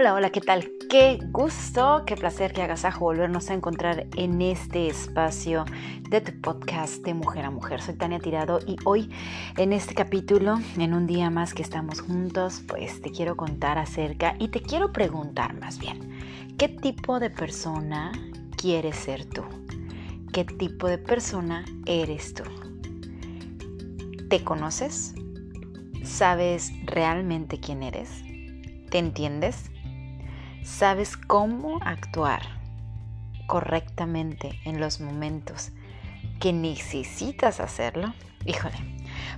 Hola, hola, ¿qué tal? Qué gusto, qué placer, qué agasajo volvernos a encontrar en este espacio de tu podcast de Mujer a Mujer. Soy Tania Tirado y hoy en este capítulo, en un día más que estamos juntos, pues te quiero contar acerca y te quiero preguntar más bien, ¿qué tipo de persona quieres ser tú? ¿Qué tipo de persona eres tú? ¿Te conoces? ¿Sabes realmente quién eres? ¿Te entiendes? Sabes cómo actuar correctamente en los momentos que necesitas hacerlo, híjole,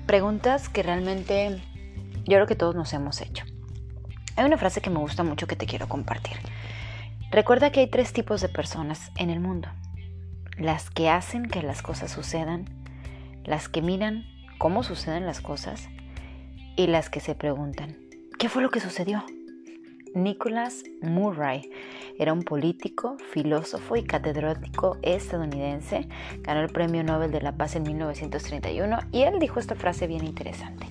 preguntas que realmente yo creo que todos nos hemos hecho. Hay una frase que me gusta mucho que te quiero compartir. Recuerda que hay tres tipos de personas en el mundo. Las que hacen que las cosas sucedan, las que miran cómo suceden las cosas y las que se preguntan, ¿qué fue lo que sucedió? Nicholas Murray era un político, filósofo y catedrático estadounidense. Ganó el Premio Nobel de la Paz en 1931 y él dijo esta frase bien interesante.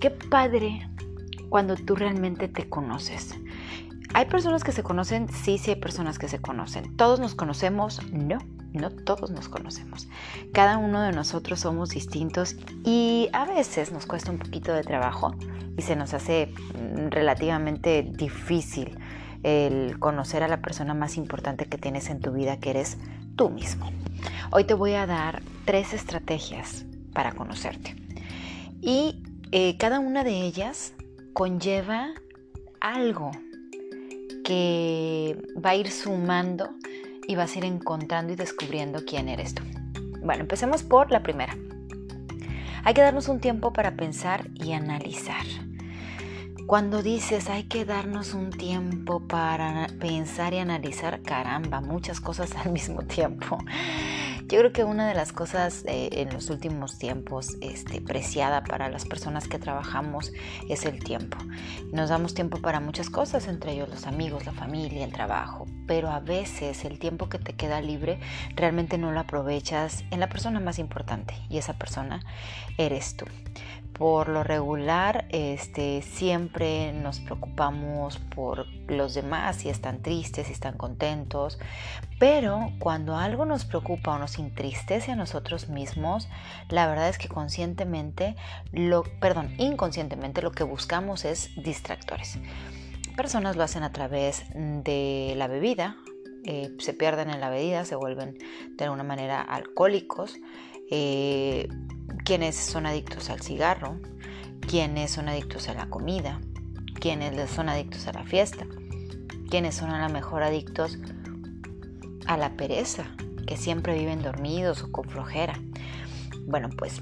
Qué padre cuando tú realmente te conoces. ¿Hay personas que se conocen? Sí, sí hay personas que se conocen. ¿Todos nos conocemos? No, no todos nos conocemos. Cada uno de nosotros somos distintos y a veces nos cuesta un poquito de trabajo y se nos hace mm, relativamente difícil el conocer a la persona más importante que tienes en tu vida, que eres tú mismo. Hoy te voy a dar tres estrategias para conocerte. Y eh, cada una de ellas conlleva algo que va a ir sumando y vas a ir encontrando y descubriendo quién eres tú. Bueno, empecemos por la primera. Hay que darnos un tiempo para pensar y analizar. Cuando dices hay que darnos un tiempo para pensar y analizar, caramba, muchas cosas al mismo tiempo. Yo creo que una de las cosas eh, en los últimos tiempos este, preciada para las personas que trabajamos es el tiempo. Nos damos tiempo para muchas cosas, entre ellos los amigos, la familia, el trabajo, pero a veces el tiempo que te queda libre realmente no lo aprovechas en la persona más importante y esa persona eres tú por lo regular este, siempre nos preocupamos por los demás, si están tristes, si están contentos, pero cuando algo nos preocupa o nos entristece a nosotros mismos, la verdad es que conscientemente, lo, perdón, inconscientemente lo que buscamos es distractores. Personas lo hacen a través de la bebida, eh, se pierden en la bebida, se vuelven de alguna manera alcohólicos. Eh, quienes son adictos al cigarro, quienes son adictos a la comida, quienes son adictos a la fiesta, quienes son a lo mejor adictos a la pereza, que siempre viven dormidos o con flojera. Bueno, pues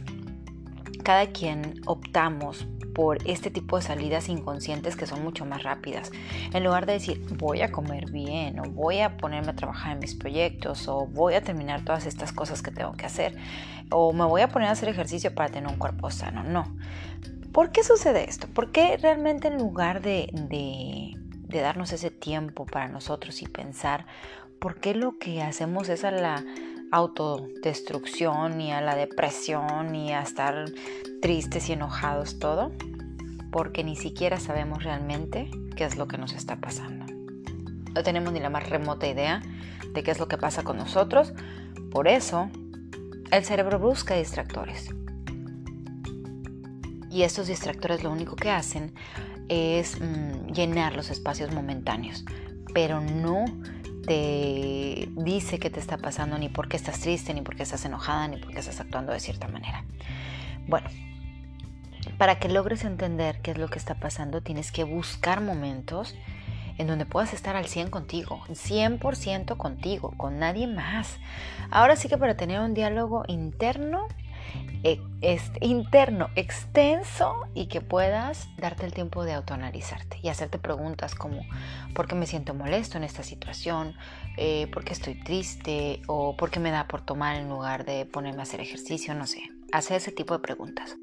cada quien optamos por este tipo de salidas inconscientes que son mucho más rápidas. En lugar de decir voy a comer bien o voy a ponerme a trabajar en mis proyectos o voy a terminar todas estas cosas que tengo que hacer o me voy a poner a hacer ejercicio para tener un cuerpo sano. No. ¿Por qué sucede esto? ¿Por qué realmente en lugar de, de, darnos ese tiempo para nosotros y pensar, ¿por qué lo que hacemos es a la autodestrucción y a la depresión y a estar tristes y enojados todo, porque ni siquiera sabemos realmente qué es lo que nos está pasando. No tenemos ni la más remota idea de qué es lo que pasa con nosotros, por eso el cerebro busca distractores. Y estos distractores lo único que hacen es mm, llenar los espacios momentáneos, pero no te dice qué te está pasando, ni por qué estás triste, ni por qué estás enojada, ni por qué estás actuando de cierta manera. Bueno, para que logres entender qué es lo que está pasando, tienes que buscar momentos en donde puedas estar al 100 contigo, 100% contigo, con nadie más. Ahora sí que para tener un diálogo interno e, interno, extenso y que puedas darte el tiempo de autoanalizarte y hacerte preguntas como ¿por qué me siento molesto en esta situación? Eh, ¿Por qué estoy triste? ¿O por qué me da por tomar en lugar de ponerme a hacer ejercicio? No sé, hacer ese tipo de preguntas.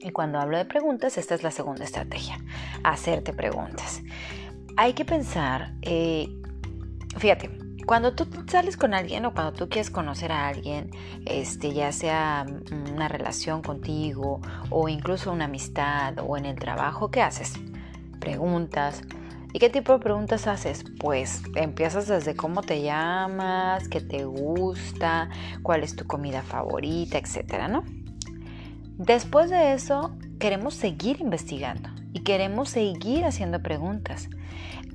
Y cuando hablo de preguntas, esta es la segunda estrategia, hacerte preguntas. Hay que pensar, eh, fíjate, cuando tú sales con alguien o cuando tú quieres conocer a alguien, este, ya sea una relación contigo o incluso una amistad o en el trabajo, ¿qué haces? Preguntas, ¿Y qué tipo de preguntas haces? Pues empiezas desde cómo te llamas, qué te gusta, cuál es tu comida favorita, etcétera, ¿no? Después de eso, queremos seguir investigando y queremos seguir haciendo preguntas.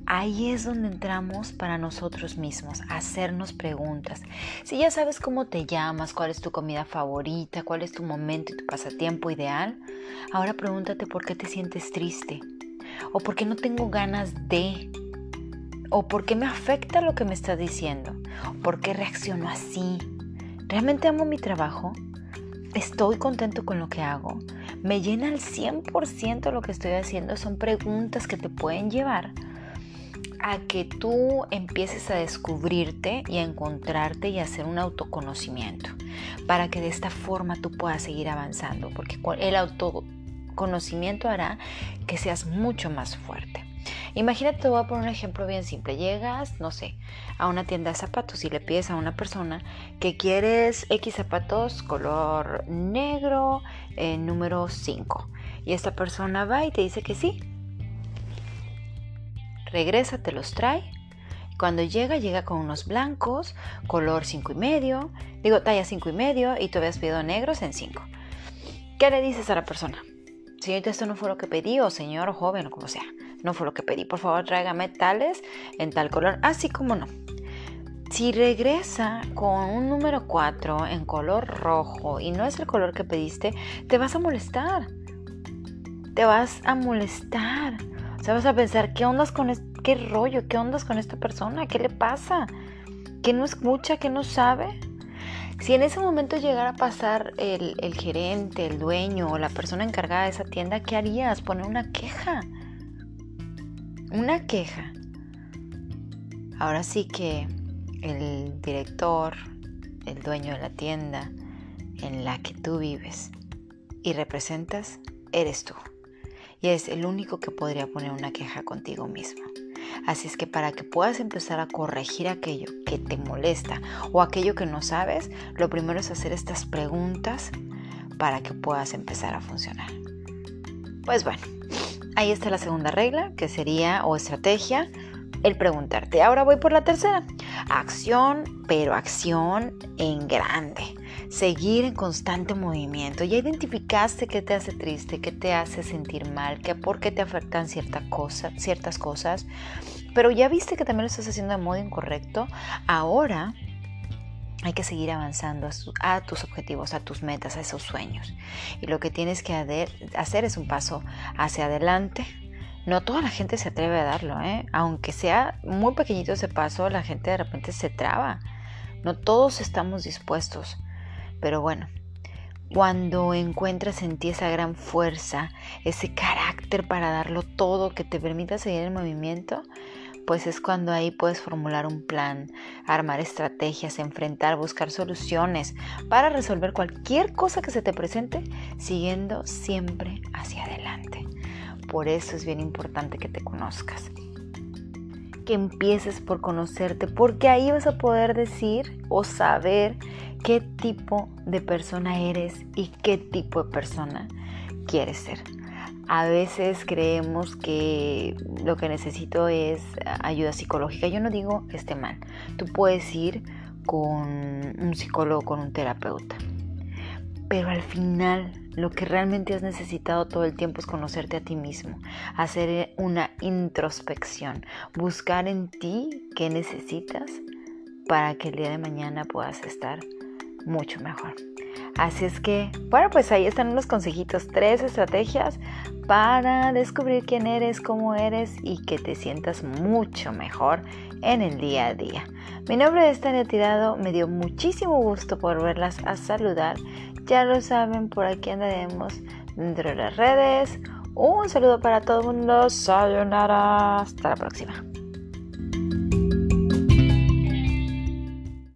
Ahí es donde entramos para nosotros mismos, hacernos preguntas. Si ya sabes cómo te llamas, cuál es tu comida favorita, cuál es tu momento y tu pasatiempo ideal, ahora pregúntate por qué te sientes triste o por qué no tengo ganas de o por qué me afecta lo que me estás diciendo, por qué reacciono así. ¿Realmente amo mi trabajo? ¿Estoy contento con lo que hago? ¿Me llena al 100% lo que estoy haciendo? Son preguntas que te pueden llevar a que tú empieces a descubrirte y a encontrarte y a hacer un autoconocimiento para que de esta forma tú puedas seguir avanzando porque el autoconocimiento hará que seas mucho más fuerte. Imagínate, te voy a poner un ejemplo bien simple. Llegas, no sé, a una tienda de zapatos y le pides a una persona que quieres X zapatos color negro, eh, número 5. Y esta persona va y te dice que sí, regresa, te los trae. Cuando llega, llega con unos blancos, color 5 y medio, digo talla 5 y medio y tú habías pedido negros en 5. ¿Qué le dices a la persona? Señorita, esto no fue lo que pedí, o señor, joven, o como sea, no fue lo que pedí. Por favor, tráigame tales en tal color, así como no. Si regresa con un número 4 en color rojo y no es el color que pediste, te vas a molestar. Te vas a molestar. Vas a pensar, ¿qué ondas con qué rollo? ¿Qué ondas con esta persona? ¿Qué le pasa? ¿Que no escucha? ¿Que no sabe? Si en ese momento llegara a pasar el, el, gerente, el dueño o la persona encargada de esa tienda, ¿qué harías? Poner una queja. Una queja. Ahora sí que el director, el dueño de la tienda en la que tú vives y representas, eres tú y es el único que podría poner una queja contigo mismo. Así es que para que puedas empezar a corregir aquello que te molesta o aquello que no sabes, lo primero es hacer estas preguntas para que puedas empezar a funcionar. Pues bueno, ahí está la segunda regla, que sería o estrategia, el preguntarte. Ahora voy por la tercera. Acción, pero acción en grande seguir en constante movimiento. Ya identificaste qué te hace triste, qué te hace sentir mal, qué, por qué te afectan cierta cosa, ciertas cosas, pero ya viste que también lo estás haciendo de modo incorrecto. Ahora hay que seguir avanzando a, tus objetivos, a tus metas, a esos sueños. Y lo que tienes que hacer es un paso hacia adelante. No toda la gente se atreve a darlo, ¿eh? aunque sea muy pequeñito ese paso, la gente de repente se traba. No todos estamos dispuestos. Pero bueno, cuando encuentras en ti esa gran fuerza, ese carácter para darlo todo que te permita seguir el movimiento, pues es cuando ahí puedes formular un plan, armar estrategias, enfrentar, buscar soluciones para resolver cualquier cosa que se te presente, siguiendo siempre hacia adelante. Por eso es bien importante que te conozcas que empieces por conocerte, porque ahí vas a poder decir o saber qué tipo de persona eres y qué tipo de persona quieres ser. A veces creemos que lo que necesito es ayuda psicológica. Yo no digo que esté mal. Tú puedes ir con un psicólogo, con un terapeuta. Pero al final lo que realmente has necesitado todo el tiempo es conocerte a ti mismo, hacer una introspección, buscar en ti qué necesitas para que el día de mañana puedas estar mucho mejor. Así es que, bueno, pues ahí están unos consejitos, tres estrategias para descubrir quién eres, cómo eres y que te sientas mucho mejor en el día a día. Mi nombre es Tania Tirado, me dio muchísimo gusto por verlas a saludar. Ya lo saben, por aquí andaremos dentro de las redes. Un saludo para todo el mundo. Sayonara. Hasta la próxima.